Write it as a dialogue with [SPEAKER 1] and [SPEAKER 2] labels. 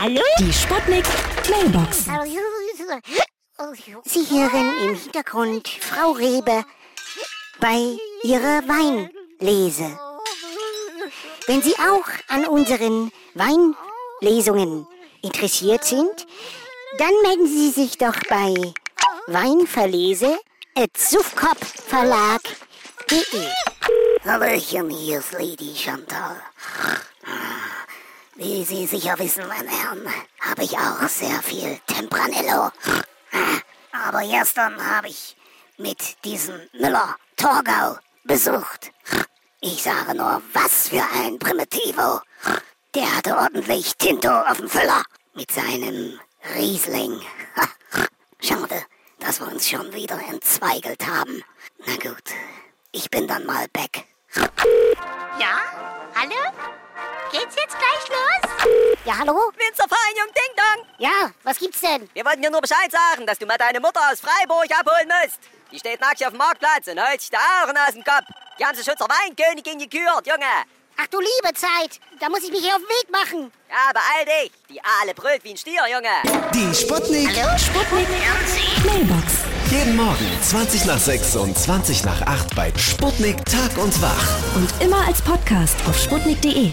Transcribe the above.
[SPEAKER 1] Hallo?
[SPEAKER 2] Die Sputnik Mailbox.
[SPEAKER 1] Sie hören im Hintergrund Frau Rebe bei ihrer Weinlese. Wenn Sie auch an unseren Weinlesungen interessiert sind, dann melden Sie sich doch bei Weinverlese at sufkopfverlag.de.
[SPEAKER 3] Hallöchen, hier ist Lady Chantal. Wie Sie sicher wissen, meine Herren, habe ich auch sehr viel Tempranillo. Aber gestern habe ich mit diesem Müller Torgau besucht. Ich sage nur, was für ein Primitivo. Der hatte ordentlich Tinto auf dem Füller mit seinem Riesling. Schade, dass wir uns schon wieder entzweigelt haben. Na gut, ich bin dann mal back.
[SPEAKER 4] Ja? Hallo? Geht's jetzt gleich los?
[SPEAKER 1] Ja, hallo?
[SPEAKER 5] Winzervereinigung Ding Dong!
[SPEAKER 1] Ja, was gibt's denn?
[SPEAKER 5] Wir wollten dir nur Bescheid sagen, dass du mal deine Mutter aus Freiburg abholen musst. Die steht nackig auf dem Marktplatz und holt sich die Augen aus dem Kopf. Die haben sich schon zur Weinkönigin gekürt, Junge.
[SPEAKER 1] Ach du liebe Zeit, da muss ich mich hier auf den Weg machen.
[SPEAKER 5] Ja, beeil dich. Die Aale brüllt wie ein Stier, Junge.
[SPEAKER 6] Die Sputnik.
[SPEAKER 2] Sputnik Mailbox.
[SPEAKER 6] Jeden Morgen 20 nach 6 und 20 nach 8 bei Sputnik Tag und Wach.
[SPEAKER 2] Und immer als Podcast auf sputnik.de.